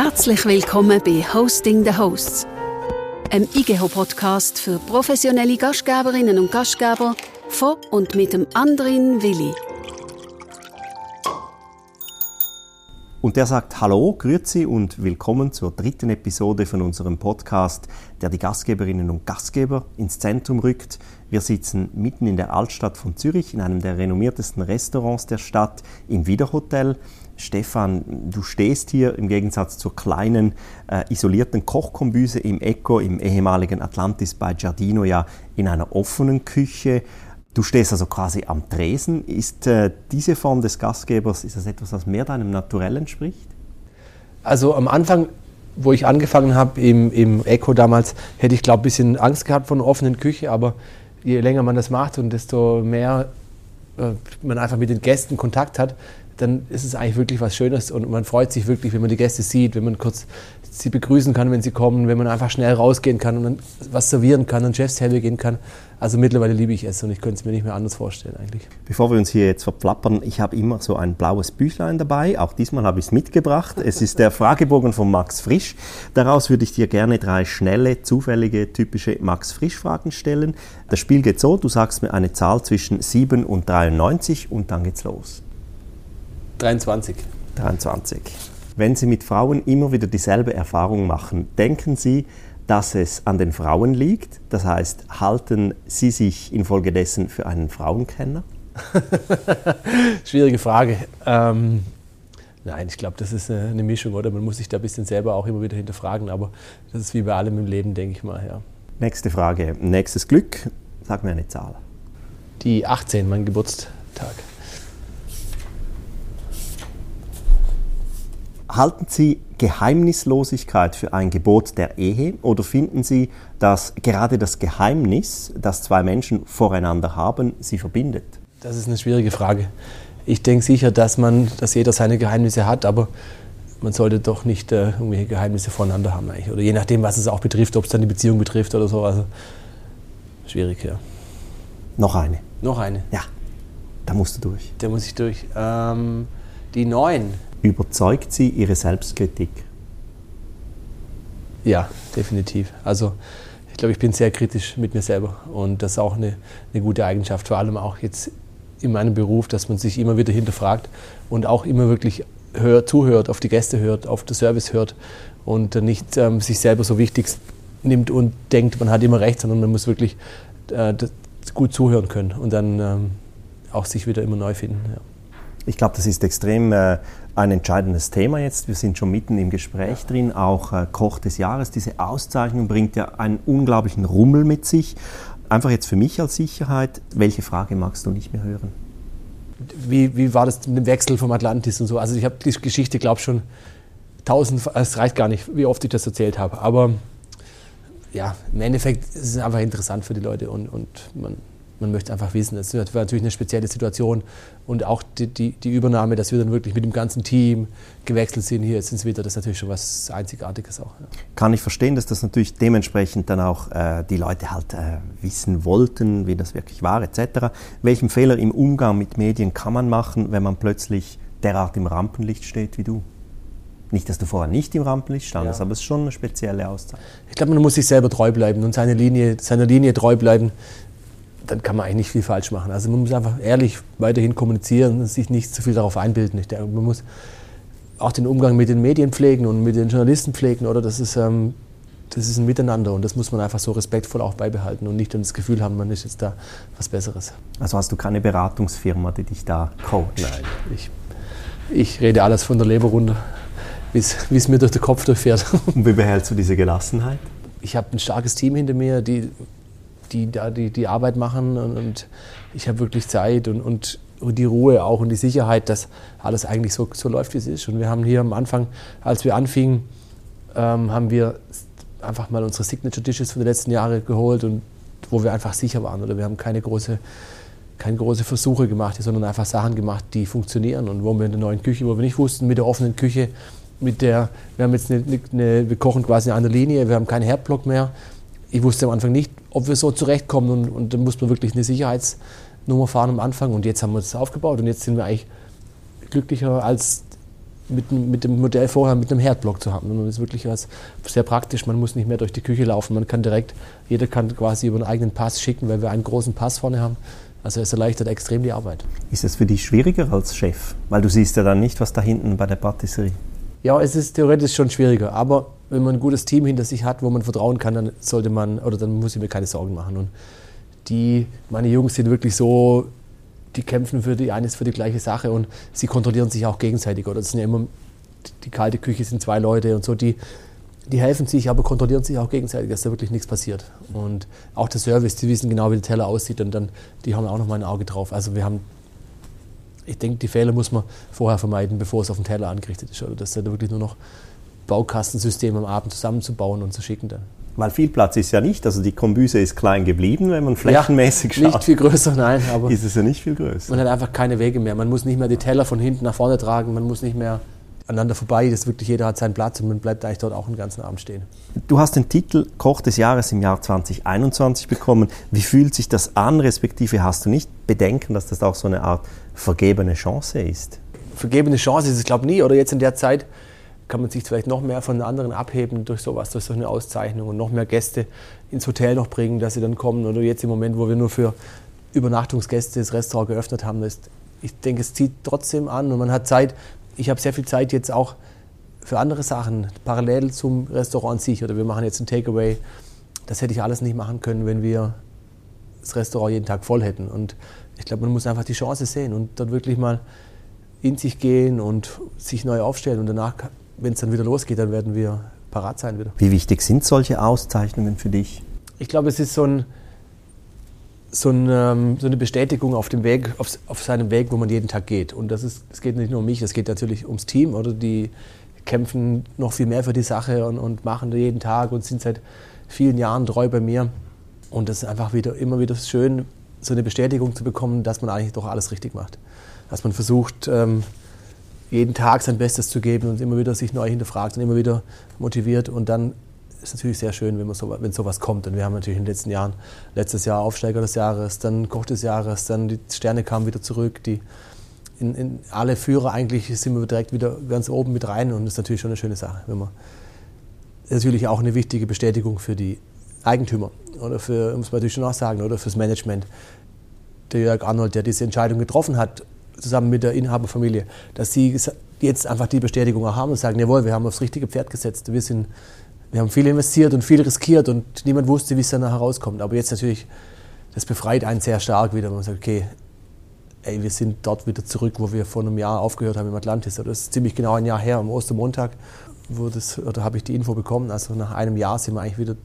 Herzlich willkommen bei Hosting the Hosts, einem IGEHO-Podcast für professionelle Gastgeberinnen und Gastgeber von und mit dem Andrin Willi. Und der sagt Hallo, Grüezi und willkommen zur dritten Episode von unserem Podcast, der die Gastgeberinnen und Gastgeber ins Zentrum rückt. Wir sitzen mitten in der Altstadt von Zürich in einem der renommiertesten Restaurants der Stadt im Wiederhotel. Stefan, du stehst hier im Gegensatz zur kleinen, äh, isolierten Kochkombüse im Eco im ehemaligen Atlantis bei Giardino ja in einer offenen Küche. Du stehst also quasi am Tresen. Ist äh, diese Form des Gastgebers, ist das etwas, was mehr deinem Naturell entspricht? Also am Anfang, wo ich angefangen habe im, im Eco damals, hätte ich glaube ein bisschen Angst gehabt vor einer offenen Küche, aber je länger man das macht und desto mehr äh, man einfach mit den Gästen Kontakt hat, dann ist es eigentlich wirklich was Schönes und man freut sich wirklich, wenn man die Gäste sieht, wenn man kurz sie begrüßen kann, wenn sie kommen, wenn man einfach schnell rausgehen kann und dann was servieren kann und Chefstable gehen kann. Also mittlerweile liebe ich es und ich könnte es mir nicht mehr anders vorstellen eigentlich. Bevor wir uns hier jetzt verplappern, ich habe immer so ein blaues Büchlein dabei. Auch diesmal habe ich es mitgebracht. Es ist der Fragebogen von Max Frisch. Daraus würde ich dir gerne drei schnelle, zufällige, typische Max Frisch-Fragen stellen. Das Spiel geht so, du sagst mir eine Zahl zwischen 7 und 93 und dann geht's los. 23. 23. Wenn Sie mit Frauen immer wieder dieselbe Erfahrung machen, denken Sie, dass es an den Frauen liegt? Das heißt, halten Sie sich infolgedessen für einen Frauenkenner? Schwierige Frage. Ähm, nein, ich glaube, das ist eine Mischung, oder? Man muss sich da ein bisschen selber auch immer wieder hinterfragen, aber das ist wie bei allem im Leben, denke ich mal, ja. Nächste Frage. Nächstes Glück. Sag mir eine Zahl. Die 18, mein Geburtstag. Halten Sie Geheimnislosigkeit für ein Gebot der Ehe oder finden Sie, dass gerade das Geheimnis, das zwei Menschen voreinander haben, sie verbindet? Das ist eine schwierige Frage. Ich denke sicher, dass, man, dass jeder seine Geheimnisse hat, aber man sollte doch nicht äh, irgendwelche Geheimnisse voneinander haben. Eigentlich. Oder je nachdem, was es auch betrifft, ob es dann die Beziehung betrifft oder so. Also schwierig, ja. Noch eine. Noch eine? Ja. Da musst du durch. Da muss ich durch. Ähm, die neun überzeugt sie ihre Selbstkritik? Ja, definitiv. Also ich glaube, ich bin sehr kritisch mit mir selber und das ist auch eine, eine gute Eigenschaft, vor allem auch jetzt in meinem Beruf, dass man sich immer wieder hinterfragt und auch immer wirklich hört, zuhört, auf die Gäste hört, auf den Service hört und nicht ähm, sich selber so wichtig nimmt und denkt, man hat immer recht, sondern man muss wirklich äh, gut zuhören können und dann ähm, auch sich wieder immer neu finden. Ja. Ich glaube, das ist extrem äh, ein entscheidendes Thema jetzt. Wir sind schon mitten im Gespräch drin. Auch äh, Koch des Jahres, diese Auszeichnung bringt ja einen unglaublichen Rummel mit sich. Einfach jetzt für mich als Sicherheit, welche Frage magst du nicht mehr hören? Wie, wie war das mit dem Wechsel vom Atlantis und so? Also ich habe die Geschichte, glaube ich, schon tausend, es reicht gar nicht, wie oft ich das erzählt habe. Aber ja, im Endeffekt ist es einfach interessant für die Leute und, und man, man möchte einfach wissen, es war natürlich eine spezielle Situation und auch die, die, die, Übernahme, dass wir dann wirklich mit dem ganzen Team gewechselt sind hier jetzt ins Winter, das ist natürlich schon was Einzigartiges auch. Ja. Kann ich verstehen, dass das natürlich dementsprechend dann auch äh, die Leute halt äh, wissen wollten, wie das wirklich war etc. Welchen Fehler im Umgang mit Medien kann man machen, wenn man plötzlich derart im Rampenlicht steht wie du? Nicht, dass du vorher nicht im Rampenlicht standest, ja. aber es ist schon eine spezielle Auszeit. Ich glaube, man muss sich selber treu bleiben und seine Linie, seiner Linie treu bleiben dann kann man eigentlich nicht viel falsch machen. Also man muss einfach ehrlich weiterhin kommunizieren und sich nicht zu viel darauf einbilden. Ich denke, man muss auch den Umgang mit den Medien pflegen und mit den Journalisten pflegen, oder? Das ist, ähm, das ist ein Miteinander und das muss man einfach so respektvoll auch beibehalten und nicht das Gefühl haben, man ist jetzt da was Besseres. Also hast du keine Beratungsfirma, die dich da coacht? Nein, ich, ich rede alles von der Leber runter, wie es mir durch den Kopf durchfährt. Und wie behältst du diese Gelassenheit? Ich habe ein starkes Team hinter mir, die die da die, die Arbeit machen und, und ich habe wirklich Zeit und, und, die Ruhe auch und die Sicherheit, dass alles eigentlich so, so läuft, wie es ist. Und wir haben hier am Anfang, als wir anfingen, ähm, haben wir einfach mal unsere Signature Dishes von den letzten Jahren geholt und wo wir einfach sicher waren. Oder wir haben keine große, keine große Versuche gemacht, sondern einfach Sachen gemacht, die funktionieren. Und wo wir in der neuen Küche, wo wir nicht wussten, mit der offenen Küche, mit der, wir haben jetzt eine, eine wir kochen quasi der Linie, wir haben keinen Herdblock mehr. Ich wusste am Anfang nicht, ob wir so zurechtkommen. Und, und dann muss man wirklich eine Sicherheitsnummer fahren am Anfang. Und jetzt haben wir das aufgebaut und jetzt sind wir eigentlich glücklicher als mit, mit dem Modell vorher mit einem Herdblock zu haben. Und das ist wirklich was sehr praktisch. Man muss nicht mehr durch die Küche laufen. Man kann direkt, jeder kann quasi über einen eigenen Pass schicken, weil wir einen großen Pass vorne haben. Also es erleichtert extrem die Arbeit. Ist es für dich schwieriger als Chef? Weil du siehst ja dann nicht, was da hinten bei der Patisserie. Ja, es ist theoretisch schon schwieriger. Aber wenn man ein gutes Team hinter sich hat, wo man vertrauen kann, dann sollte man, oder dann muss ich mir keine Sorgen machen. Und die, meine Jungs sind wirklich so die kämpfen für die eines für die gleiche Sache und sie kontrollieren sich auch gegenseitig. Oder das sind ja immer die kalte Küche sind zwei Leute und so, die, die helfen sich, aber kontrollieren sich auch gegenseitig, dass da wirklich nichts passiert. Und auch der Service, die wissen genau, wie der Teller aussieht und dann, die haben auch noch mal ein Auge drauf. Also wir haben, ich denke, die Fehler muss man vorher vermeiden, bevor es auf den Teller angerichtet ist. Oder dass da wirklich nur noch Baukastensystem am Abend zusammenzubauen und zu schicken dann. Weil viel Platz ist ja nicht, also die Kombüse ist klein geblieben, wenn man flächenmäßig ja, schaut. Nicht viel größer, nein, aber ist es ja nicht viel größer. Man hat einfach keine Wege mehr. Man muss nicht mehr die Teller von hinten nach vorne tragen, man muss nicht mehr aneinander vorbei. Das wirklich jeder hat seinen Platz und man bleibt eigentlich dort auch den ganzen Abend stehen. Du hast den Titel Koch des Jahres im Jahr 2021 bekommen. Wie fühlt sich das an, respektive hast du nicht Bedenken, dass das auch so eine Art vergebene Chance ist? Vergebene Chance ist es, glaube ich, nie. Oder jetzt in der Zeit kann man sich vielleicht noch mehr von anderen abheben durch sowas, durch so eine Auszeichnung und noch mehr Gäste ins Hotel noch bringen, dass sie dann kommen. Oder jetzt im Moment, wo wir nur für Übernachtungsgäste das Restaurant geöffnet haben, ist, ich denke, es zieht trotzdem an und man hat Zeit. Ich habe sehr viel Zeit jetzt auch für andere Sachen, parallel zum Restaurant an sich. Oder wir machen jetzt ein Takeaway. Das hätte ich alles nicht machen können, wenn wir das Restaurant jeden Tag voll hätten. Und ich glaube, man muss einfach die Chance sehen und dort wirklich mal in sich gehen und sich neu aufstellen. Und danach wenn es dann wieder losgeht, dann werden wir parat sein wieder. Wie wichtig sind solche Auszeichnungen für dich? Ich glaube, es ist so, ein, so, ein, ähm, so eine Bestätigung auf dem Weg, auf, auf, seinem Weg, wo man jeden Tag geht. Und das ist, es geht nicht nur um mich, es geht natürlich ums Team, oder die kämpfen noch viel mehr für die Sache und, und machen jeden Tag und sind seit vielen Jahren treu bei mir. Und das ist einfach wieder, immer wieder schön, so eine Bestätigung zu bekommen, dass man eigentlich doch alles richtig macht. Dass man versucht, ähm, jeden Tag sein Bestes zu geben und immer wieder sich neu hinterfragt und immer wieder motiviert. Und dann ist es natürlich sehr schön, wenn, man so, wenn sowas kommt. Und wir haben natürlich in den letzten Jahren, letztes Jahr Aufsteiger des Jahres, dann Koch des Jahres, dann die Sterne kamen wieder zurück. Die, in, in alle Führer eigentlich sind wir direkt wieder ganz oben mit rein und das ist natürlich schon eine schöne Sache. Wenn man, natürlich auch eine wichtige Bestätigung für die Eigentümer oder für, muss man natürlich schon auch sagen, oder fürs Management. Der Jörg Arnold, der diese Entscheidung getroffen hat, zusammen mit der Inhaberfamilie, dass sie jetzt einfach die Bestätigung auch haben und sagen, jawohl, wir haben aufs richtige Pferd gesetzt. Wir, sind, wir haben viel investiert und viel riskiert und niemand wusste, wie es dann herauskommt. Aber jetzt natürlich, das befreit einen sehr stark wieder. Man sagt, okay, ey, wir sind dort wieder zurück, wo wir vor einem Jahr aufgehört haben im Atlantis. Das ist ziemlich genau ein Jahr her, am Ostermontag, wo das, oder habe ich die Info bekommen. Also nach einem Jahr sind wir eigentlich wieder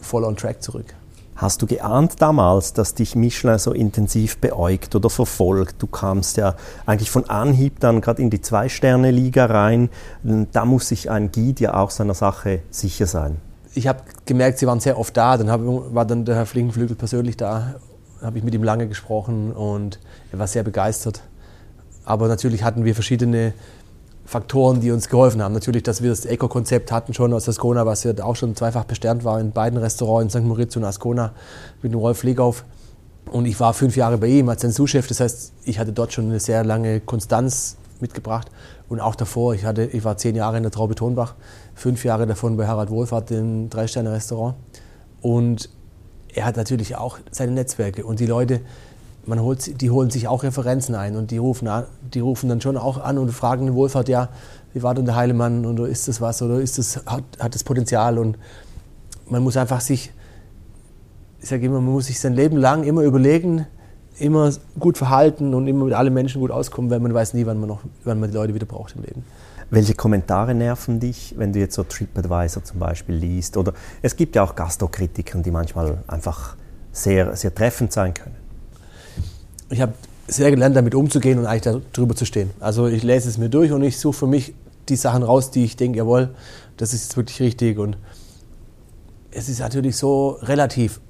voll on track zurück. Hast du geahnt damals, dass dich Michelin so intensiv beäugt oder verfolgt? Du kamst ja eigentlich von Anhieb dann gerade in die Zwei-Sterne-Liga rein. Da muss sich ein Guide ja auch seiner Sache sicher sein. Ich habe gemerkt, sie waren sehr oft da. Dann hab, war dann der Herr Flinkenflügel persönlich da. Habe ich mit ihm lange gesprochen und er war sehr begeistert. Aber natürlich hatten wir verschiedene Faktoren, die uns geholfen haben. Natürlich, dass wir das Eco-Konzept hatten schon aus Ascona, was ja auch schon zweifach besternt war in beiden Restaurants, in St. Moritz und Ascona mit dem Rolf Legauf. Und ich war fünf Jahre bei ihm als sein Sous-Chef. Das heißt, ich hatte dort schon eine sehr lange Konstanz mitgebracht. Und auch davor, ich, hatte, ich war zehn Jahre in der Traube Tonbach, fünf Jahre davon bei Harald Wohlfahrt, dem Drei-Sterne-Restaurant. Und er hat natürlich auch seine Netzwerke. Und die Leute, man holt, die holen sich auch Referenzen ein und die rufen, die rufen dann schon auch an und fragen den Wohlfahrt, ja, wie war denn der Heilemann oder ist das was oder ist das, hat, hat das Potenzial und man muss einfach sich, ich sage immer, man muss sich sein Leben lang immer überlegen, immer gut verhalten und immer mit allen Menschen gut auskommen, weil man weiß nie, wann man, noch, wann man die Leute wieder braucht im Leben. Welche Kommentare nerven dich, wenn du jetzt so TripAdvisor zum Beispiel liest? Oder es gibt ja auch Gastrokritiken, die manchmal einfach sehr, sehr treffend sein können ich habe sehr gelernt, damit umzugehen und eigentlich darüber zu stehen. Also ich lese es mir durch und ich suche für mich die Sachen raus, die ich denke, jawohl, das ist jetzt wirklich richtig. Und es ist natürlich so relativ,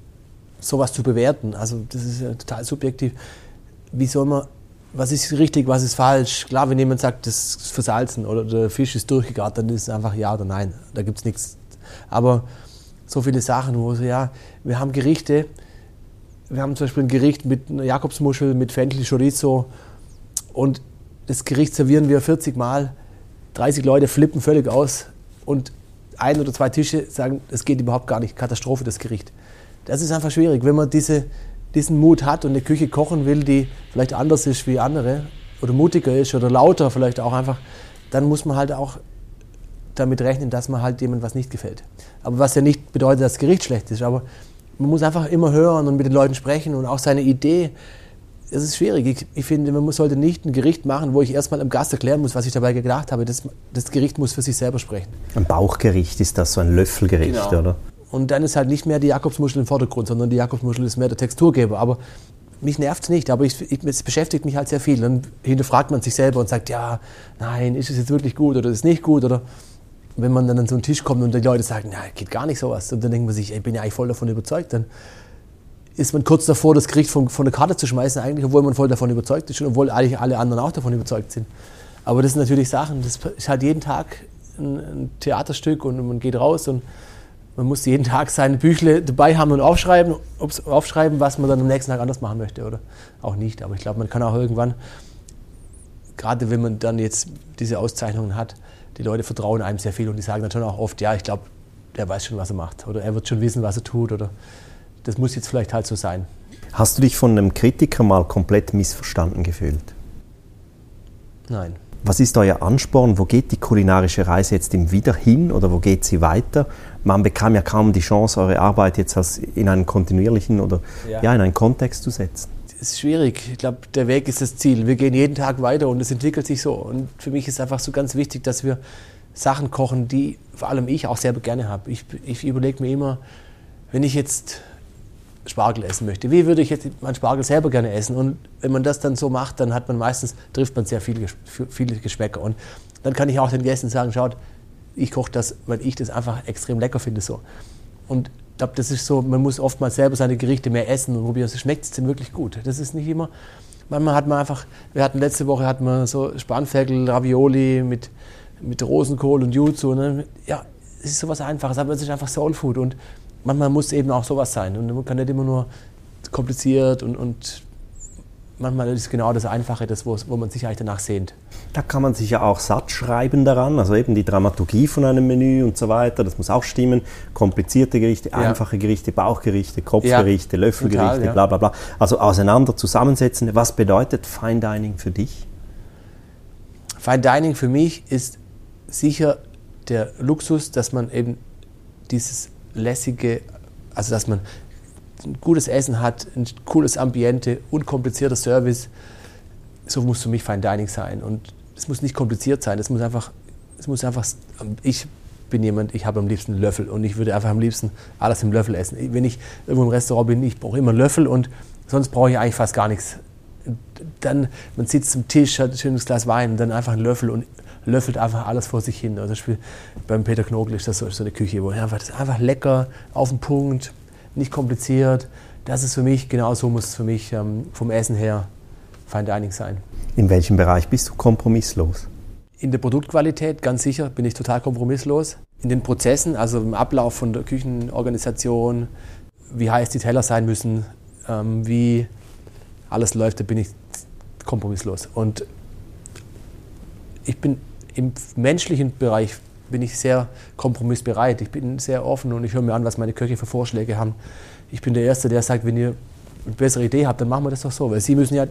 sowas zu bewerten. Also das ist ja total subjektiv. Wie soll man, was ist richtig, was ist falsch? Klar, wenn jemand sagt, das ist versalzen oder der Fisch ist durchgegart, dann ist es einfach ja oder nein. Da gibt es nichts. Aber so viele Sachen, wo so, ja, wir haben Gerichte, wir haben zum Beispiel ein Gericht mit einer Jakobsmuschel, mit Fenchel, Chorizo und das Gericht servieren wir 40 Mal. 30 Leute flippen völlig aus und ein oder zwei Tische sagen, es geht überhaupt gar nicht, Katastrophe, das Gericht. Das ist einfach schwierig, wenn man diese, diesen Mut hat und eine Küche kochen will, die vielleicht anders ist wie andere oder mutiger ist oder lauter vielleicht auch einfach, dann muss man halt auch damit rechnen, dass man halt jemandem was nicht gefällt. Aber was ja nicht bedeutet, dass das Gericht schlecht ist, aber man muss einfach immer hören und mit den Leuten sprechen und auch seine Idee. Es ist schwierig. Ich, ich, finde, man sollte nicht ein Gericht machen, wo ich erstmal dem Gast erklären muss, was ich dabei gedacht habe. Das, das Gericht muss für sich selber sprechen. Ein Bauchgericht ist das, so ein Löffelgericht, genau. oder? Und dann ist halt nicht mehr die Jakobsmuschel im Vordergrund, sondern die Jakobsmuschel ist mehr der Texturgeber. Aber mich nervt es nicht, aber ich, ich, es beschäftigt mich halt sehr viel. Dann hinterfragt man sich selber und sagt, ja, nein, ist es jetzt wirklich gut oder ist es nicht gut? Oder wenn man dann an so einen Tisch kommt und die Leute sagen, na, geht gar nicht sowas. Und dann denkt man sich, ich bin ja eigentlich voll davon überzeugt. Dann ist man kurz davor, das Gericht von, von der Karte zu schmeißen, eigentlich, obwohl man voll davon überzeugt ist und obwohl eigentlich alle anderen auch davon überzeugt sind. Aber das sind natürlich Sachen, das ist halt jeden Tag ein, ein Theaterstück und man geht raus und man muss jeden Tag seine Büchle dabei haben und aufschreiben, aufschreiben, was man dann am nächsten Tag anders machen möchte oder auch nicht. Aber ich glaube, man kann auch irgendwann, gerade wenn man dann jetzt diese Auszeichnungen hat, die Leute vertrauen einem sehr viel und die sagen dann schon auch oft, ja, ich glaube, der weiß schon, was er macht oder er wird schon wissen, was er tut oder das muss jetzt vielleicht halt so sein. Hast du dich von einem Kritiker mal komplett missverstanden gefühlt? Nein. Was ist euer Ansporn? Wo geht die kulinarische Reise jetzt im Wieder hin oder wo geht sie weiter? Man bekam ja kaum die Chance, eure Arbeit jetzt in einen kontinuierlichen oder ja. ja in einen Kontext zu setzen ist schwierig. Ich glaube, der Weg ist das Ziel. Wir gehen jeden Tag weiter und es entwickelt sich so. Und für mich ist einfach so ganz wichtig, dass wir Sachen kochen, die vor allem ich auch selber gerne habe. Ich, ich überlege mir immer, wenn ich jetzt Spargel essen möchte, wie würde ich jetzt meinen Spargel selber gerne essen? Und wenn man das dann so macht, dann hat man meistens, trifft man sehr viele, viele Geschmäcker. Und dann kann ich auch den Gästen sagen, schaut, ich koche das, weil ich das einfach extrem lecker finde. So. Und glaube, das ist so, man muss oftmals selber seine Gerichte mehr essen und probieren, schmeckt es denn wirklich gut. Das ist nicht immer. Manchmal hat man einfach, wir hatten letzte Woche hatten wir so Spanferkel, Ravioli mit, mit Rosenkohl und Jutsu. Ne? Ja, es ist sowas Einfaches, aber es ist einfach Soul Food und manchmal muss eben auch sowas sein. Und man kann nicht immer nur kompliziert und, und manchmal ist genau das Einfache, das, wo, wo man sich eigentlich danach sehnt. Da kann man sich ja auch satt schreiben daran, also eben die Dramaturgie von einem Menü und so weiter, das muss auch stimmen. Komplizierte Gerichte, ja. einfache Gerichte, Bauchgerichte, Kopfgerichte, ja. Löffelgerichte, Total, ja. bla bla bla. Also auseinander zusammensetzen. Was bedeutet Fine Dining für dich? Fine Dining für mich ist sicher der Luxus, dass man eben dieses lässige, also dass man ein gutes Essen hat, ein cooles Ambiente, unkomplizierter Service. So muss für mich Fine Dining sein. Und es muss nicht kompliziert sein. Es muss einfach, es muss einfach, ich bin jemand, ich habe am liebsten einen Löffel und ich würde einfach am liebsten alles im Löffel essen. Wenn ich irgendwo im Restaurant bin, ich brauche immer einen Löffel und sonst brauche ich eigentlich fast gar nichts. Dann, man sitzt am Tisch, hat ein schönes Glas Wein, dann einfach einen Löffel und löffelt einfach alles vor sich hin. Also beim Peter Knogel ist das so, so eine Küche, wo einfach, das ist einfach lecker, auf den Punkt, nicht kompliziert. Das ist für mich, genau so muss es für mich ähm, vom Essen her Fine Dining sein. In welchem Bereich bist du kompromisslos? In der Produktqualität, ganz sicher, bin ich total kompromisslos. In den Prozessen, also im Ablauf von der Küchenorganisation, wie heiß die Teller sein müssen, ähm, wie alles läuft, da bin ich kompromisslos. Und ich bin im menschlichen Bereich bin ich sehr kompromissbereit. Ich bin sehr offen und ich höre mir an, was meine Köche für Vorschläge haben. Ich bin der Erste, der sagt, wenn ihr eine bessere Idee habt, dann machen wir das doch so. Weil Sie müssen ja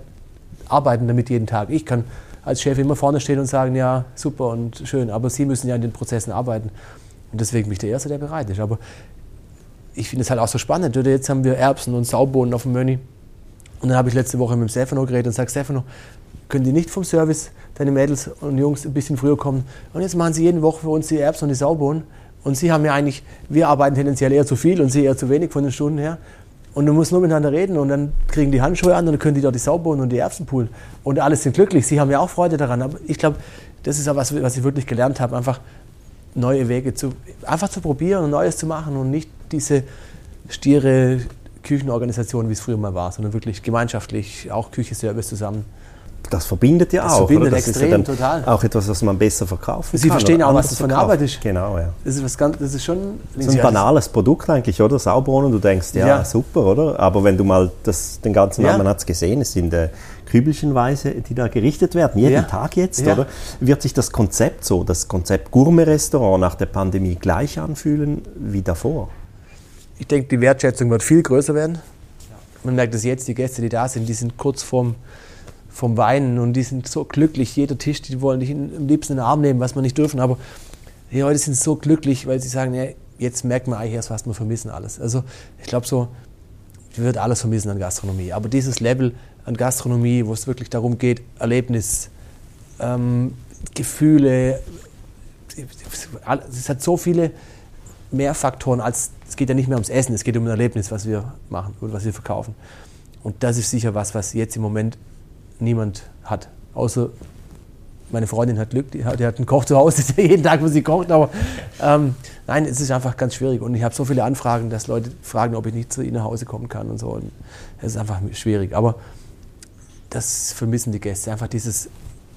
arbeiten damit jeden Tag. Ich kann als Chef immer vorne stehen und sagen, ja, super und schön, aber Sie müssen ja in den Prozessen arbeiten. Und deswegen bin ich der Erste, der bereit ist. Aber ich finde es halt auch so spannend. Jetzt haben wir Erbsen und Saubohnen auf dem Menü. Und dann habe ich letzte Woche mit dem Stefano geredet und sage, Stefano, können die nicht vom Service, deine Mädels und Jungs, ein bisschen früher kommen. Und jetzt machen sie jede Woche für uns die Erbsen und die Saubohnen. Und sie haben ja eigentlich, wir arbeiten tendenziell eher zu viel und sie eher zu wenig von den Stunden her. Und du musst nur miteinander reden und dann kriegen die Handschuhe an und dann können die dort die Saubohnen und die Erbsen poolen. Und alle sind glücklich. Sie haben ja auch Freude daran. Aber ich glaube, das ist ja was, was ich wirklich gelernt habe, einfach neue Wege zu, einfach zu probieren und Neues zu machen und nicht diese stiere Küchenorganisation, wie es früher mal war, sondern wirklich gemeinschaftlich, auch Küche, Service zusammen das verbindet ja Das auch. verbindet oder? Das extrem, ist ja total. Auch etwas, was man besser verkaufen Sie kann. verstehen oder auch, was das für eine. Arbeit ist. Genau, ja. Das ist was ganz, das ist schon. So ein banales Produkt eigentlich, oder? Sauberwohnen, du denkst, ja, Ja. super, oder? Aber wenn du mal das, den ganzen Ja. Namen man hat es gesehen, es sind äh, Kübelchenweise, die da gerichtet werden, jeden Ja. Tag jetzt, Ja. oder? Wird sich das Konzept so, das Konzept Gourmet-Restaurant nach der Pandemie gleich anfühlen wie davor? Ich denke, die Wertschätzung wird viel größer werden. Man merkt es jetzt, die Gäste, die da sind, die sind kurz vorm, vorm Weinen und die sind so glücklich. Jeder Tisch, die wollen dich am liebsten in den Arm nehmen, was wir nicht dürfen. Aber die Leute sind so glücklich, weil sie sagen, ja, jetzt merkt man eigentlich erst, was wir vermissen alles. Also ich glaube so, wir wird alles vermissen an Gastronomie. Aber dieses Level an Gastronomie, wo es wirklich darum geht, Erlebnis, ähm, Gefühle, es hat so viele mehr Faktoren als, es geht ja nicht mehr ums Essen, es geht um ein Erlebnis, was wir machen und was wir verkaufen. Und das ist sicher was, was jetzt im Moment niemand hat. Außer meine Freundin hat Glück, die hat, die hat einen Koch zu Hause, der jeden Tag für sie kocht. Aber ähm, nein, es ist einfach ganz schwierig. Und ich habe so viele Anfragen, dass Leute fragen, ob ich nicht zu ihnen nach Hause kommen kann und so. Und es ist einfach schwierig. Aber das vermissen die Gäste, einfach dieses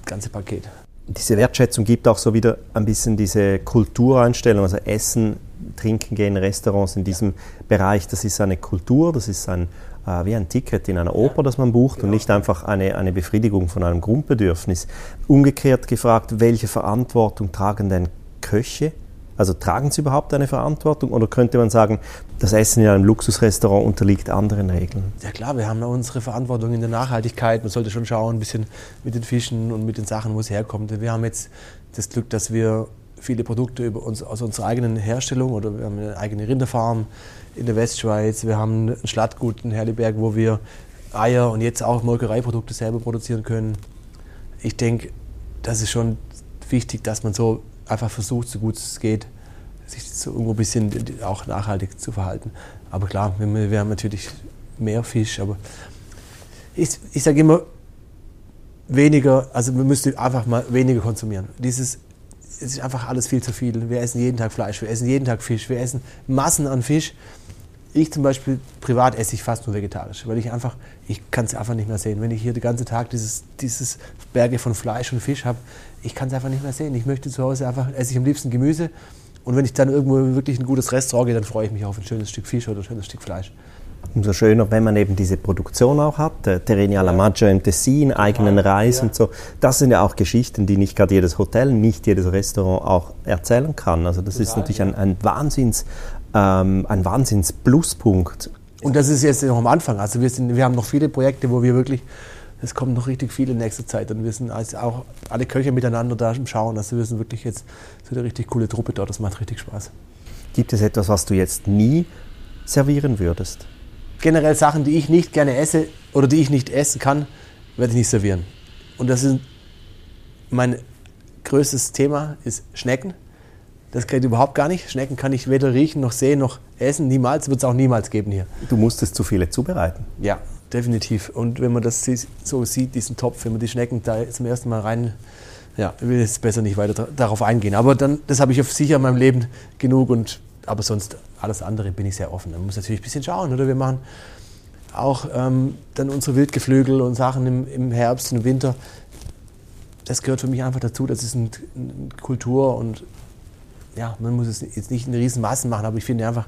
ganze Paket. Diese Wertschätzung gibt auch so wieder ein bisschen diese Kultureinstellung, also Essen, Trinken gehen, Restaurants in diesem Bereich, das ist eine Kultur, das ist ein, äh, wie ein Ticket in einer Oper, das man bucht und nicht einfach eine, eine Befriedigung von einem Grundbedürfnis. Umgekehrt gefragt, welche Verantwortung tragen denn Köche? Also tragen sie überhaupt eine Verantwortung oder könnte man sagen, das Essen in einem Luxusrestaurant unterliegt anderen Regeln? Ja klar, wir haben da unsere Verantwortung in der Nachhaltigkeit. Man sollte schon schauen, ein bisschen mit den Fischen und mit den Sachen, wo es herkommt. Wir haben jetzt das Glück, dass wir viele Produkte über uns, aus unserer eigenen Herstellung oder wir haben eine eigene Rinderfarm in der Westschweiz. Wir haben ein Schlattgut in Herliberg, wo wir Eier und jetzt auch Molkereiprodukte selber produzieren können. Ich denke, das ist schon wichtig, dass man so einfach versucht, so gut es geht, sich so irgendwo ein bisschen auch nachhaltig zu verhalten. Aber klar, wir, haben natürlich mehr Fisch, aber ich, ich sage immer, weniger, also wir müssen einfach mal weniger konsumieren. Dieses, es ist einfach alles viel zu viel. Wir essen jeden Tag Fleisch, wir essen jeden Tag Fisch, wir essen Massen an Fisch. Ich zum Beispiel, privat esse ich fast nur vegetarisch, weil ich einfach, ich kann es einfach nicht mehr sehen. Wenn ich hier den ganzen Tag dieses, dieses Berge von Fleisch und Fisch habe, ich kann es einfach nicht mehr sehen. Ich möchte zu Hause einfach, esse ich am liebsten Gemüse. Und wenn ich dann irgendwo wirklich ein gutes Restaurant gehe, dann freue ich mich auf ein schönes Stück Fisch oder ein schönes Stück Fleisch. Umso schöner, wenn man eben diese Produktion auch hat, der Terreni alla Maggio im Tessin, eigenen Reis Ja. und so. Das sind ja auch Geschichten, die nicht gerade jedes Hotel, nicht jedes Restaurant auch erzählen kann. Also das ist Total, natürlich ja. ein, ein Wahnsinns, ähm, ein Wahnsinns Pluspunkt. Und das ist jetzt noch am Anfang. Also wir, sind, wir haben noch viele Projekte, wo wir wirklich, es kommt noch richtig viel in nächster Zeit. Und wir sind also auch alle Köche miteinander da im Schauen. Also wir sind wirklich jetzt so eine richtig coole Truppe dort. Das macht richtig Spaß. Gibt es etwas, was du jetzt nie servieren würdest? Generell Sachen, die ich nicht gerne esse oder die ich nicht essen kann, werde ich nicht servieren. Und das ist mein größtes Thema, ist Schnecken. Das geht überhaupt gar nicht. Schnecken kann ich weder riechen noch sehen noch essen. Niemals, wird es auch niemals geben hier. Du musstest zu viele zubereiten. Ja, definitiv. Und wenn man das so sieht, diesen Topf, wenn man die Schnecken da zum ersten Mal rein, ja, ich will jetzt besser nicht weiter darauf eingehen. Aber dann, das habe ich auf sicher in meinem Leben genug und aber sonst alles andere bin ich sehr offen. Man muss natürlich ein bisschen schauen, oder? Wir machen auch ähm, dann unsere Wildgeflügel und Sachen im, im Herbst und im Winter. Das gehört für mich einfach dazu. Das ist eine Kultur und ja, man muss es jetzt nicht in riesen Massen machen, aber ich finde einfach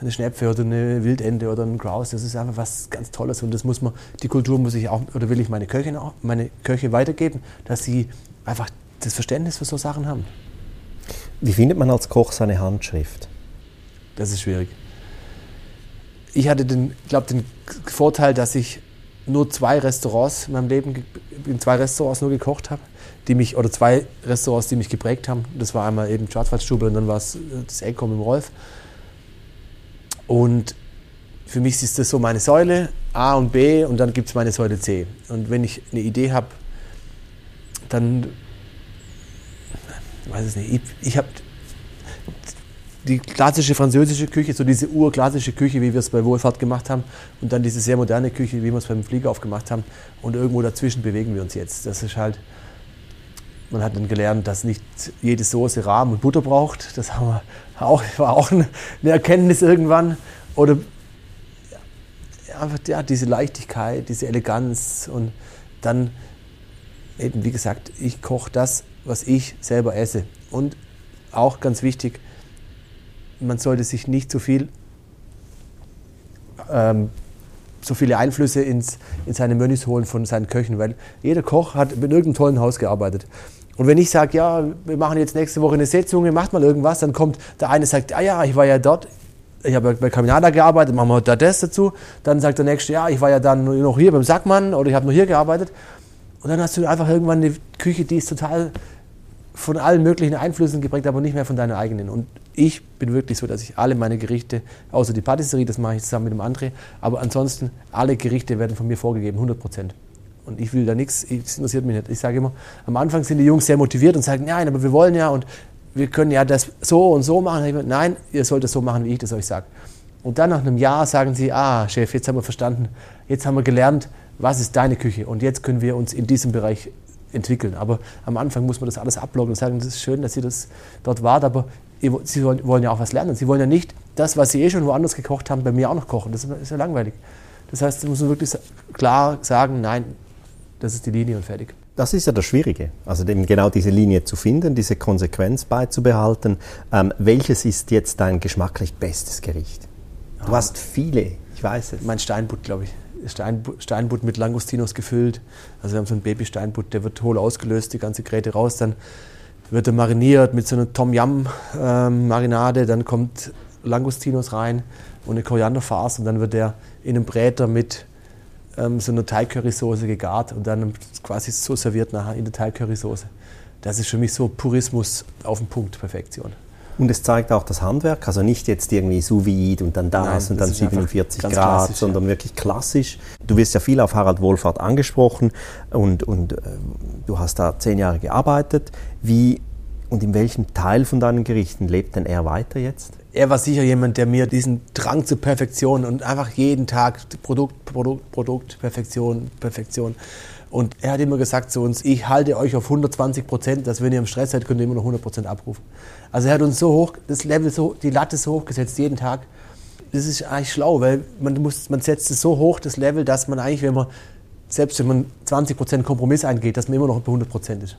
eine Schnepfe oder eine Wildente oder ein Grouse, das ist einfach was ganz Tolles und das muss man, die Kultur muss ich auch, oder will ich meine Köche, auch, meine Köche weitergeben, dass sie einfach das Verständnis für so Sachen haben. Wie findet man als Koch seine Handschrift? Das ist schwierig. Ich hatte den, glaube den Vorteil, dass ich nur zwei Restaurants in meinem Leben, in zwei Restaurants nur gekocht habe, die mich, oder zwei Restaurants, die mich geprägt haben. Das war einmal eben Schwarzwaldstube und dann war es äh, das Eckkom im Rolf. Und für mich ist das so meine Säule A und B und dann gibt es meine Säule C. Und wenn ich eine Idee habe, dann weiß es nicht. Ich, ich habe die klassische französische Küche, so diese urklassische Küche, wie wir es bei Wohlfahrt gemacht haben, und dann diese sehr moderne Küche, wie wir es beim Flieger aufgemacht haben. Und irgendwo dazwischen bewegen wir uns jetzt. Das ist halt, man hat dann gelernt, dass nicht jede Soße Rahm und Butter braucht. Das haben wir auch, war auch eine Erkenntnis irgendwann. Oder einfach ja, diese Leichtigkeit, diese Eleganz und dann eben, wie gesagt, ich koche das, was ich selber esse. Und auch ganz wichtig, man sollte sich nicht zu viel, ähm, so viele Einflüsse ins, in seine Menüs holen von seinen Köchen, weil jeder Koch hat mit irgendeinem tollen Haus gearbeitet. Und wenn ich sage, ja, wir machen jetzt nächste Woche eine Setzung, macht mal irgendwas, dann kommt der eine sagt, ah ja, ich war ja dort, ich habe bei Caminada gearbeitet, machen wir da das dazu. Dann sagt der nächste, ja, ich war ja dann noch hier beim Sackmann oder ich habe noch hier gearbeitet. Und dann hast du einfach irgendwann eine Küche, die ist total von allen möglichen Einflüssen geprägt, aber nicht mehr von deiner eigenen. Und ich bin wirklich so, dass ich alle meine Gerichte, außer die Patisserie, das mache ich zusammen mit dem André, aber ansonsten alle Gerichte werden von mir vorgegeben, 100 Prozent. Und ich will da nichts, das interessiert mich nicht. Ich sage immer, am Anfang sind die Jungs sehr motiviert und sagen, nein, aber wir wollen ja und wir können ja das so und so machen. Nein, ihr sollt es so machen, wie ich das euch sage. Und dann nach einem Jahr sagen sie, ah, Chef, jetzt haben wir verstanden, jetzt haben wir gelernt, was ist deine Küche und jetzt können wir uns in diesem Bereich entwickeln. Aber am Anfang muss man das alles abloggen und sagen, das ist schön, dass ihr das dort wart, aber sie wollen ja auch was lernen. Sie wollen ja nicht das, was sie eh schon woanders gekocht haben, bei mir auch noch kochen. Das ist ja langweilig. Das heißt, sie müssen wirklich klar sagen, nein, das ist die Linie und fertig. Das ist ja das Schwierige, also eben genau diese Linie zu finden, diese Konsequenz beizubehalten. Ähm, welches ist jetzt dein geschmacklich bestes Gericht? Du ah. hast viele, ich weiß es. Mein Steinbutt, glaube ich. Steinbutt, mit Langostinos gefüllt. Also wir haben so einen Baby-Steinbutt, der wird hohl ausgelöst, die ganze Gräte raus, dann wird er mariniert mit so einer Tom Yum ähm, dann kommt Langostinos rein und eine Korianderfarce und dann wird der in einem Bräter mit ähm, so einer Thai-Currysoße gegart und dann quasi so serviert nachher in der Thai-Currysoße. Das ist für mich so Purismus auf den Punkt, Perfektion. Und es zeigt auch das Handwerk, also nicht jetzt irgendwie sous vide und dann das Nein, und dann 47 Grad, sondern ja. wirklich klassisch. Du wirst ja viel auf Harald Wohlfahrt angesprochen und, und äh, du hast da zehn Jahre gearbeitet. Wie und in welchem Teil von deinen Gerichten lebt denn er weiter jetzt? er war sicher jemand, der mir diesen Drang zur Perfektion und einfach jeden Tag Produkt, Produkt, Produkt, Perfektion, Perfektion. Und er hat immer gesagt zu uns, ich halte euch auf 120 Prozent, dass wenn ihr im Stress seid, könnt ihr immer noch 100 Prozent abrufen. Also er hat uns so hoch, das Level so, die Latte so hoch gesetzt, jeden Tag. Das ist eigentlich schlau, weil man, muss, man setzt es so hoch, das Level, dass man eigentlich, wenn man, selbst wenn man 20 Prozent Kompromiss eingeht, dass man immer noch bei 100 Prozent ist.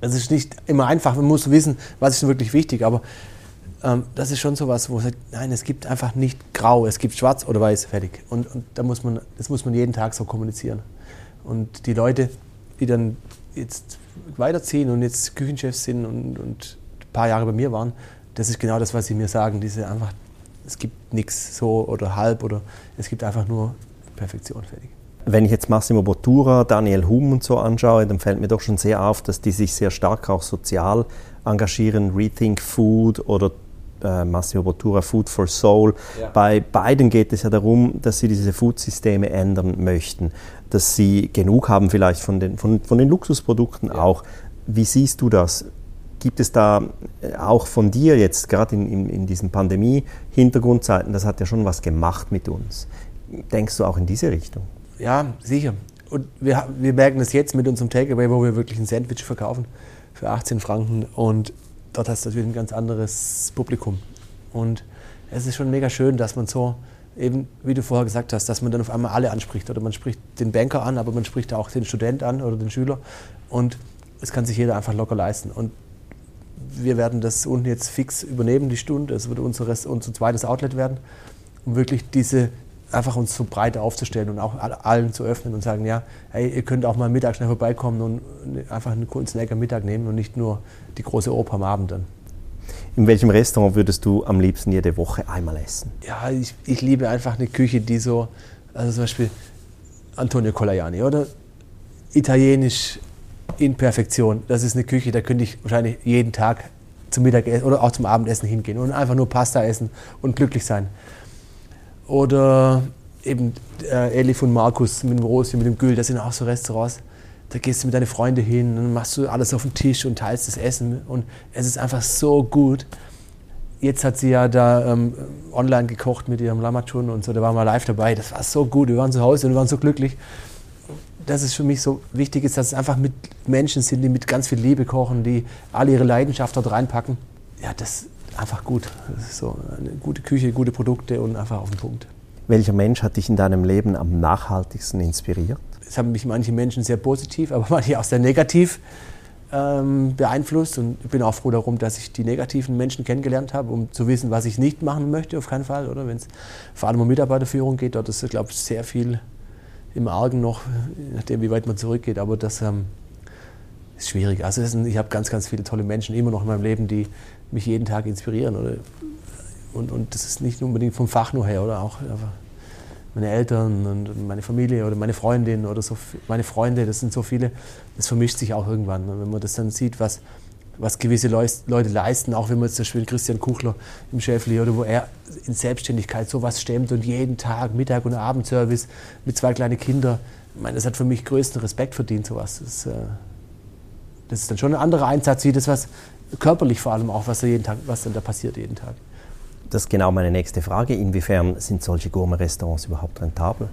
Es ist nicht immer einfach, man muss wissen, was ist wirklich wichtig, aber ähm, das ist schon so was, wo man sagt, nein, es gibt einfach nicht grau, es gibt schwarz oder weiß, fertig. Und, und da muss man, das muss man jeden Tag so kommunizieren. Und die Leute, die dann jetzt weiterziehen und jetzt Küchenchefs sind und, und ein paar Jahre bei mir waren, das ist genau das, was sie mir sagen. Diese einfach, es gibt nichts so oder halb oder es gibt einfach nur Perfektion, fertig. Wenn ich jetzt Massimo Bottura, Daniel Hum und so anschaue, dann fällt mir doch schon sehr auf, dass die sich sehr stark auch sozial engagieren, Rethink Food oder äh, Massimo Bottura Food for Soul. Ja. Bei beiden geht es ja darum, dass sie diese Foodsysteme ändern möchten, dass sie genug haben vielleicht von den, von, von den Luxusprodukten ja. auch. Wie siehst du das? Gibt es da äh, auch von dir jetzt, gerade in, in, in diesen Pandemie-Hintergrundzeiten, das hat ja schon was gemacht mit uns. Denkst du auch in diese Richtung? Ja, sicher. Und wir, wir merken das jetzt mit unserem Takeaway, wo wir wirklich ein Sandwich verkaufen für 18 Franken. Und dort hast du natürlich ein ganz anderes Publikum. Und es ist schon mega schön, dass man so, eben wie du vorher gesagt hast, dass man dann auf einmal alle anspricht. Oder man spricht den Banker an, aber man spricht auch den Student an oder den Schüler. Und es kann sich jeder einfach locker leisten. Und wir werden das unten jetzt fix übernehmen, die Stunde. Es wird unser, unser zweites Outlet werden, um wirklich diese einfach uns so breit aufzustellen und auch allen zu öffnen und sagen, ja, hey, ihr könnt auch mal mittags schnell vorbeikommen und einfach einen Snack am Mittag nehmen und nicht nur die große Oper am Abend dann. In welchem Restaurant würdest du am liebsten jede Woche einmal essen? Ja, ich, ich liebe einfach eine Küche, die so, also zum Beispiel Antonio Colajanni oder italienisch in Perfektion. Das ist eine Küche, da könnte ich wahrscheinlich jeden Tag zum Mittagessen oder auch zum Abendessen hingehen und einfach nur Pasta essen und glücklich sein. Oder eben äh, Elif und Markus mit dem Rosi, mit dem Gül, das sind auch so Restaurants. Da gehst du mit deinen Freunden hin und machst du alles auf den Tisch und teilst das Essen. Und es ist einfach so gut. Jetzt hat sie ja da ähm, online gekocht mit ihrem Lamachun und so, da waren wir live dabei. Das war so gut. Wir waren zu Hause und wir waren so glücklich. Das ist für mich so wichtig, ist, dass es einfach mit Menschen sind, die mit ganz viel Liebe kochen, die alle ihre Leidenschaft dort reinpacken. Ja, das, einfach gut. So eine gute Küche, gute Produkte und einfach auf den Punkt. Welcher Mensch hat dich in deinem Leben am nachhaltigsten inspiriert? Es haben mich manche Menschen sehr positiv, aber manche auch sehr negativ ähm, beeinflusst. Und ich bin auch froh darum, dass ich die negativen Menschen kennengelernt habe, um zu wissen, was ich nicht machen möchte, auf keinen Fall. Oder wenn es vor allem um Mitarbeiterführung geht, dort ist, glaube ich, sehr viel im Argen noch, nachdem, wie weit man zurückgeht. Aber das ähm, ist schwierig. Also ist ein, ich habe ganz, ganz viele tolle Menschen immer noch in meinem Leben, die mich jeden Tag inspirieren. Oder? Und, und das ist nicht unbedingt vom Fach nur her, oder auch meine Eltern und meine Familie oder meine Freundin oder so, meine Freunde, das sind so viele, das vermischt sich auch irgendwann. Wenn man das dann sieht, was, was gewisse Leute leisten, auch wenn man zum Beispiel Christian Kuchler im Schäfli oder wo er in Selbstständigkeit sowas stemmt und jeden Tag Mittag- und Abendservice mit zwei kleinen Kindern, ich meine, das hat für mich größten Respekt verdient, sowas. Das, äh, das ist dann schon ein anderer Einsatz, wie das, was körperlich vor allem auch, was, da jeden Tag, was dann da passiert jeden Tag. Das ist genau meine nächste Frage. Inwiefern sind solche Gourmet-Restaurants überhaupt rentabel?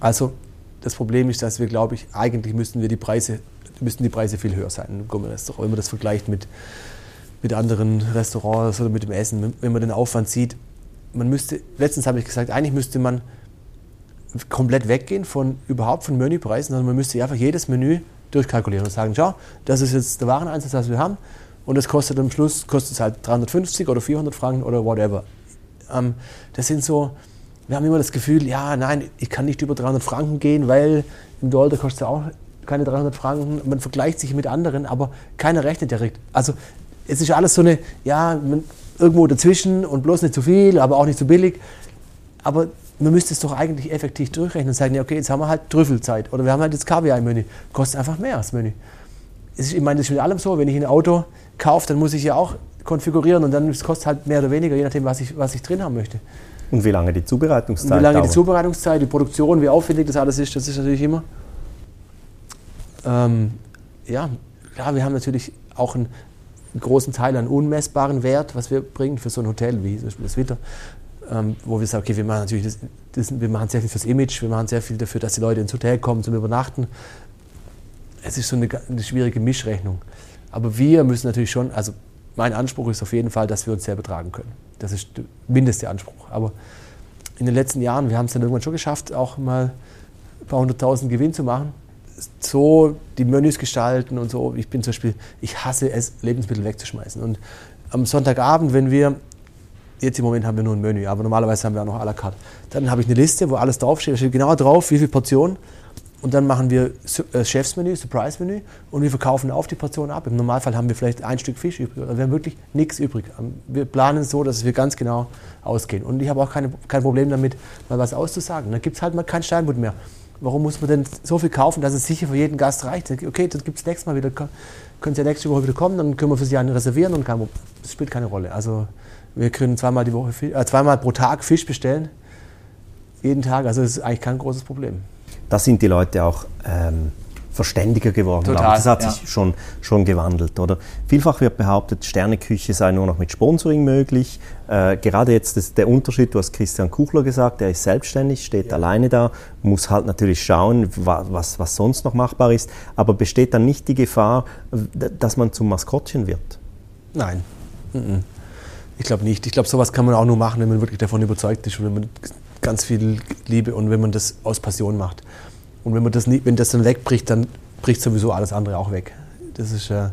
Also das Problem ist, dass wir, glaube ich, eigentlich müssten wir die Preise, müssten die Preise viel höher sein im Gourmet-Restaurant. Wenn man das vergleicht mit, mit anderen Restaurants oder mit dem Essen, wenn man den Aufwand sieht, man müsste, letztens habe ich gesagt, eigentlich müsste man komplett weggehen von überhaupt von Menüpreisen, sondern man müsste einfach jedes Menü durchkalkulieren und sagen, schau, das ist jetzt der Wareneinsatz, was wir haben und es kostet am Schluss kostet es halt 350 oder 400 Franken oder whatever. Ähm, das sind so, wir haben immer das Gefühl, ja, nein, ich kann nicht über 300 Franken gehen, weil im Dollar kostet es auch keine 300 Franken. Man vergleicht sich mit anderen, aber keiner rechnet direkt. Also es ist alles so eine, ja, irgendwo dazwischen und bloß nicht zu viel, aber auch nicht zu billig. Aber man müsste es doch eigentlich effektiv durchrechnen und sagen, ja, okay, jetzt haben wir halt Trüffelzeit oder wir haben halt jetzt Kaviar im Menü. Kostet einfach mehr als Menü. Ist, ich meine, das ist mit allem so, wenn ich ein Auto kaufe, dann muss ich ja auch konfigurieren und dann kostet es halt mehr oder weniger, je nachdem, was ich, was ich drin haben möchte. Und wie lange die Zubereitungszeit? Und wie lange dauert? die Zubereitungszeit, die Produktion, wie aufwendig das alles ist, das ist natürlich immer. Ähm, ja, klar, wir haben natürlich auch einen, einen, großen Teil an unmessbaren Wert, was wir bringen für so ein Hotel wie zum Beispiel das Witter, ähm, wo wir sagen, okay, wir machen natürlich das, das, wir machen sehr viel fürs Image, wir machen sehr viel dafür, dass die Leute ins Hotel kommen zum Übernachten. Es ist so eine, eine schwierige Mischrechnung. Aber wir müssen natürlich schon, also mein Anspruch ist auf jeden Fall, dass wir uns selber tragen können. Das ist der mindeste Anspruch. Aber in den letzten Jahren, wir haben es dann irgendwann schon geschafft, auch mal ein paar hunderttausend Gewinn zu machen. So die Menüs gestalten und so. Ich bin zum Beispiel, ich hasse es, Lebensmittel wegzuschmeißen. Und am Sonntagabend, wenn wir, jetzt im Moment haben wir nur ein Menü, aber normalerweise haben wir auch noch à la carte, dann habe ich eine Liste, wo alles draufsteht. Da steht genau drauf, wie viele Portionen und dann machen wir äh, Chefsmenü, Surprise-Menü und wir verkaufen auf die Portion ab. Im Normalfall haben wir vielleicht ein Stück Fisch übrig. Also wir haben wirklich nichts übrig. Ähm, wir planen so, dass wir ganz genau ausgehen. Und ich habe auch keine, kein Problem damit, mal was auszusagen. Dann gibt es halt mal kein Steinbutt mehr. Warum muss man denn so viel kaufen, dass es sicher für jeden Gast reicht? Okay, das gibt es nächstes Mal wieder. Können Sie ja nächste Woche wieder kommen, dann können wir für Sie einen reservieren und kann, das spielt keine Rolle. Also wir können zweimal, die Woche, äh, zweimal pro Tag Fisch bestellen. Jeden Tag. Also das ist eigentlich kein großes Problem da sind die Leute auch ähm, verständiger geworden. Total, das hat ja. sich schon, schon gewandelt. Oder? Vielfach wird behauptet, Sterneküche sei nur noch mit Sponsoring möglich. Äh, gerade jetzt ist der Unterschied, du hast Christian Kuchler gesagt, der ist selbstständig, steht ja. alleine da, muss halt natürlich schauen, was, was sonst noch machbar ist. Aber besteht dann nicht die Gefahr, dass man zum Maskottchen wird? Nein. Ich glaube nicht. Ich glaube, sowas kann man auch nur machen, wenn man wirklich davon überzeugt ist und wenn man ganz viel Liebe und wenn man das aus Passion macht. Und wenn man das nie, wenn das dann wegbricht, dann bricht sowieso alles andere auch weg. Das ist äh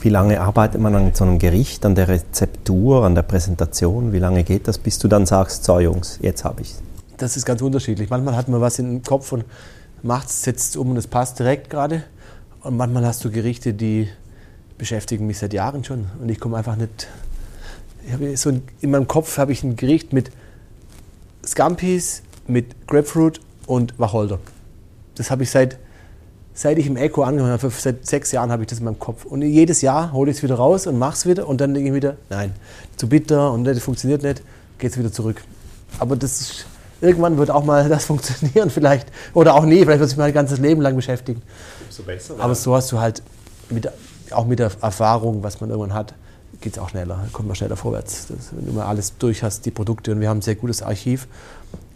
Wie lange arbeitet man an so einem Gericht, an der Rezeptur, an der Präsentation? Wie lange geht das, bis du dann sagst, so Jungs, jetzt habe ich es? Das ist ganz unterschiedlich. Manchmal hat man was im Kopf und macht es, setzt es um und es passt direkt gerade. Und manchmal hast du Gerichte, die beschäftigen mich seit Jahren schon. Und ich komme einfach nicht. So in meinem Kopf habe ich ein Gericht mit Scampis mit Grapefruit und Wacholder. Das habe ich seit, seit ich im Echo angefangen habe, seit sechs Jahren habe ich das in meinem Kopf. Und jedes Jahr hole ich es wieder raus und mache es wieder und dann denke ich wieder, nein, zu bitter und das funktioniert nicht, geht es wieder zurück. Aber das ist, irgendwann wird auch mal das funktionieren vielleicht. Oder auch nie, vielleicht wird sich mein ganzes Leben lang beschäftigen. So besser, Aber so hast du halt mit, auch mit der Erfahrung, was man irgendwann hat, geht es auch schneller, kommt man schneller vorwärts. Das, wenn du mal alles durch hast, die Produkte, und wir haben ein sehr gutes Archiv.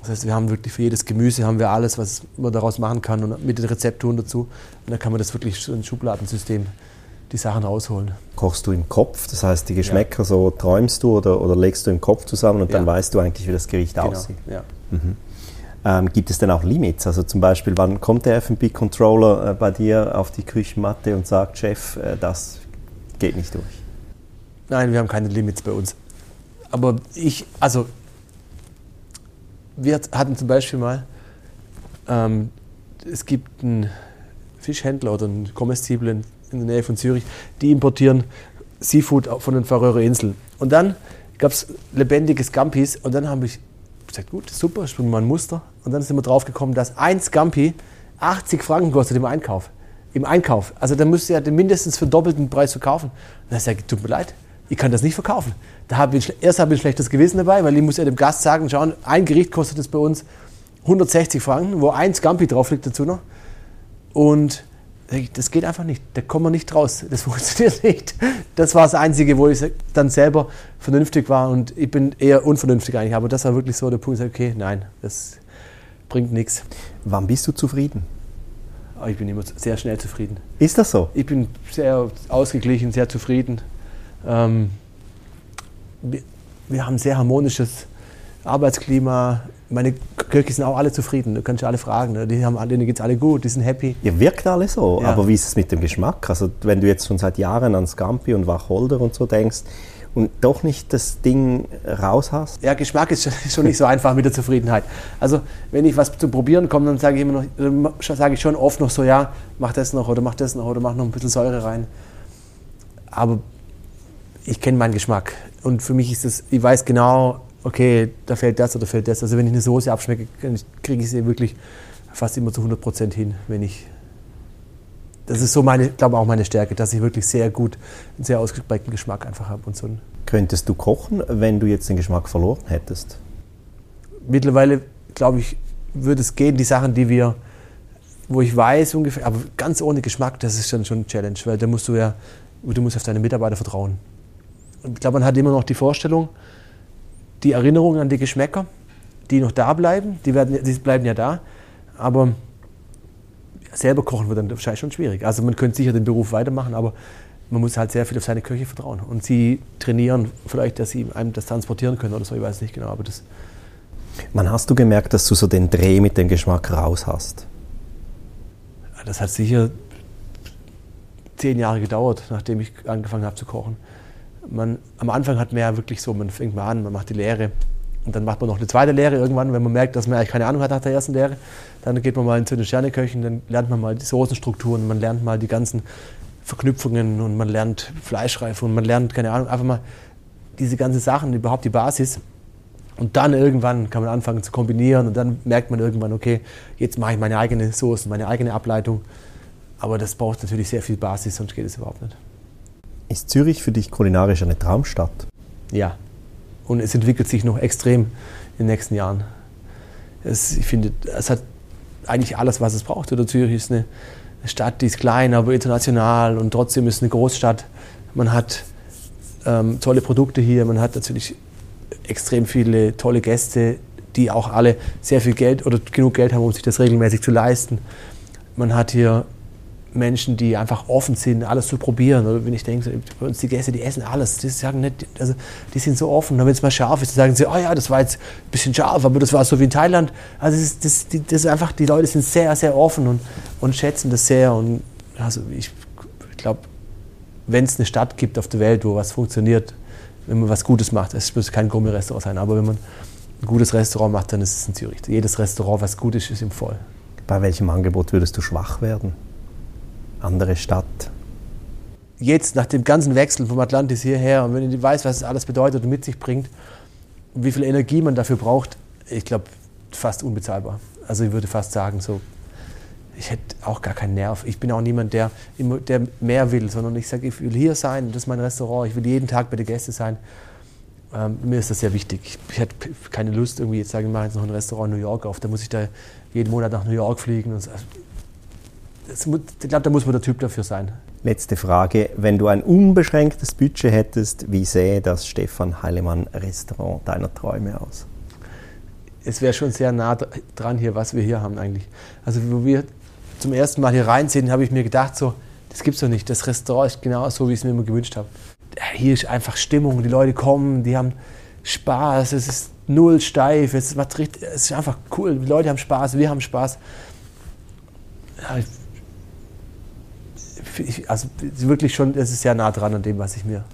Das heißt, wir haben wirklich für jedes Gemüse haben wir alles, was man daraus machen kann und mit den Rezepturen dazu. Und dann kann man das wirklich so ein Schubladensystem die Sachen rausholen. Kochst du im Kopf, das heißt die Geschmäcker ja. so träumst du oder, oder legst du im Kopf zusammen und ja. dann weißt du eigentlich, wie das Gericht genau. aussieht? Ja. Mhm. Ähm, gibt es denn auch Limits? Also zum Beispiel, wann kommt der F&B-Controller äh, bei dir auf die Küchenmatte und sagt, Chef, äh, das geht nicht durch? Nein, wir haben keine Limits bei uns. Aber ich, also wir hatten zum Beispiel mal, ähm, es gibt einen Fischhändler oder einen Comestible in der Nähe von Zürich, die importieren Seafood von den Färöer Inseln. Und dann gab es lebendiges Gampis und dann habe ich gesagt, gut, super, ich bringe mal ein Muster. Und dann sind wir drauf gekommen, dass ein Scampi 80 Franken kostet im Einkauf. Im Einkauf. Also dann müsste ja mindestens für doppelten Preis verkaufen. Und dann sage ich, tut mir leid, ich kann das nicht verkaufen. Da habe ich, erst habe ich ein schlechtes Gewissen dabei, weil ich muss ja dem Gast sagen, schauen, ein Gericht kostet es bei uns 160 Franken, wo ein Scampi drauf liegt dazu noch. Und das geht einfach nicht. Da kommen wir nicht raus. Das funktioniert nicht. Das war das Einzige, wo ich dann selber vernünftig war. Und ich bin eher unvernünftig eigentlich. Aber das war wirklich so der Punkt, okay, nein, das bringt nichts. Wann bist du zufrieden? Ah, ich bin immer sehr schnell zufrieden. Ist das so? Ich bin sehr ausgeglichen, sehr zufrieden. Ähm, wir, wir haben ein sehr harmonisches Arbeitsklima. Meine Köche sind auch alle zufrieden. Du kannst alle fragen. Ne? Die haben, denen geht es alle gut, die sind happy. Ihr wirkt alle so. Ja. Aber wie ist es mit dem Geschmack? Also, wenn du jetzt schon seit Jahren an Scampi und Wacholder und so denkst und doch nicht das Ding raus hast? Ja, Geschmack ist schon nicht so einfach mit der Zufriedenheit. Also, wenn ich was zu probieren komme, dann sage ich immer noch, sage ich schon oft noch so, ja, mach das noch oder mach das noch oder mach noch ein bisschen Säure rein. Aber ich kenne meinen Geschmack. Und für mich ist das, ich weiß genau, okay, da fällt das oder fällt das. Also wenn ich eine Soße abschmecke, kriege ich sie wirklich fast immer zu 100 Prozent hin, wenn ich das ist so meine, glaube auch meine Stärke, dass ich wirklich sehr gut, einen sehr ausgeprägten Geschmack einfach habe und so. Könntest du kochen, wenn du jetzt den Geschmack verloren hättest? Mittlerweile, glaube ich, würde es gehen, die Sachen, die wir, wo ich weiß ungefähr, aber ganz ohne Geschmack, das ist dann schon eine Challenge, weil da musst du ja, du musst auf deine Mitarbeiter vertrauen. Ich glaube, man hat immer noch die Vorstellung, die Erinnerungen an die Geschmäcker, die noch da bleiben, die, werden, die bleiben ja da, aber selber kochen wird dann wahrscheinlich schon schwierig. Also man könnte sicher den Beruf weitermachen, aber man muss halt sehr viel auf seine Köche vertrauen. Und sie trainieren vielleicht, dass sie einem das transportieren können oder so, ich weiß nicht genau, aber das... Wann hast du gemerkt, dass du so den Dreh mit dem Geschmack raus hast? Das hat sicher zehn Jahre gedauert, nachdem ich angefangen habe zu kochen man, am Anfang hat man ja wirklich so, man fängt mal an, man macht die Lehre und dann macht man noch eine zweite Lehre irgendwann, wenn man merkt, dass man eigentlich keine Ahnung hat nach der ersten Lehre. Dann geht man mal zu den Sterneköchen, dann lernt man mal die Soßenstrukturen, man lernt mal die ganzen Verknüpfungen und man lernt Fleischreife und man lernt, keine Ahnung, einfach mal diese ganzen Sachen, überhaupt die Basis. Und dann irgendwann kann man anfangen zu kombinieren und dann merkt man irgendwann, okay, jetzt mache ich meine eigene Soße, meine eigene Ableitung. Aber das braucht natürlich sehr viel Basis, sonst geht es überhaupt nicht. Ist Zürich für dich kulinarisch eine Traumstadt? Ja. Und es entwickelt sich noch extrem in den nächsten Jahren. Es, ich finde, es hat eigentlich alles, was es braucht. Oder Zürich ist eine Stadt, die ist klein, aber international und trotzdem ist eine Großstadt. Man hat ähm, tolle Produkte hier, man hat natürlich extrem viele tolle Gäste, die auch alle sehr viel Geld oder genug Geld haben, um sich das regelmäßig zu leisten. Man hat hier Menschen, die einfach offen sind, alles zu probieren. Oder wenn ich denke, bei uns die Gäste, die essen alles. Die sagen nicht, also die sind so offen. Und wenn es mal scharf ist, dann sagen sie, oh ja, das war jetzt ein bisschen scharf, aber das war so wie in Thailand. Also das ist, das, das ist einfach, die Leute sind sehr, sehr offen und, und schätzen das sehr. Und also ich, ich glaube, wenn es eine Stadt gibt auf der Welt, wo was funktioniert, wenn man was Gutes macht, es muss kein Gourmet-Restaurant sein, aber wenn man ein gutes Restaurant macht, dann ist es in Zürich. Jedes Restaurant, was gut ist, ist im Voll. Bei welchem Angebot würdest du schwach werden? Andere Stadt. Jetzt nach dem ganzen Wechsel vom Atlantis hierher und wenn ich weiß, was es alles bedeutet und mit sich bringt, wie viel Energie man dafür braucht, ich glaube, fast unbezahlbar. Also ich würde fast sagen, so, ich hätte auch gar keinen Nerv. Ich bin auch niemand, der, der mehr will, sondern ich sage, ich will hier sein, das ist mein Restaurant, ich will jeden Tag bei den Gästen sein. Ähm, mir ist das sehr wichtig. Ich, hätte keine Lust, irgendwie jetzt sagen, ich mache jetzt noch ein Restaurant in New York auf, da muss ich da jeden Monat nach New York fliegen. Und so ich glaube, da muss man der Typ dafür sein. Letzte Frage. Wenn du ein unbeschränktes Budget hättest, wie sähe das Stefan Heilemann Restaurant deiner Träume aus? Es wäre schon sehr nah dran hier, was wir hier haben eigentlich. Also, wo wir zum ersten Mal hier rein sind, habe ich mir gedacht, so, Das gibt's doch nicht. Das Restaurant ist genau so, wie ich es mir immer gewünscht habe. Hier ist einfach Stimmung. Die Leute kommen, die haben Spaß. Es ist null steif. Es ist, es ist einfach cool. Die Leute haben Spaß, wir haben Spaß. Ja, ich, also wirklich schon, es ist sehr nah dran an dem, was ich mir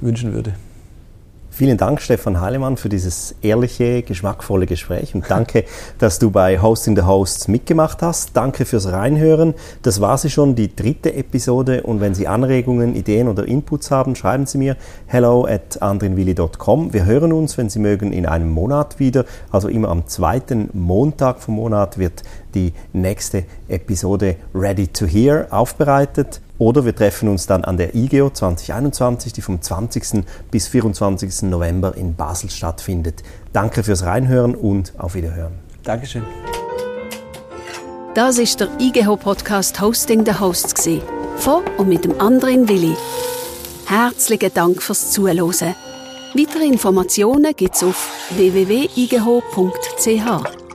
wünschen würde. Vielen Dank, Stefan Heilemann, für dieses ehrliche, geschmackvolle Gespräch und danke, dass du bei Hosting the Hosts mitgemacht hast. Danke fürs Reinhören. Das war sie schon, die dritte Episode und wenn Sie Anregungen, Ideen oder Inputs haben, schreiben Sie mir hello at andrinwilli.com. Wir hören uns, wenn Sie mögen, in einem Monat wieder. Also immer am zweiten Montag vom Monat wird die nächste Episode Ready to Hear aufbereitet. Oder wir treffen uns dann an der IGEO 2021, die vom 20. bis 24. November in Basel stattfindet. Danke fürs Reinhören und auf Wiederhören. Dankeschön. Das ist der IGEHO Podcast Hosting the Hosts. Von und mit dem anderen Willi. Herzlichen Dank fürs Zuhören. Weitere Informationen gibt's auf www.igeho.ch.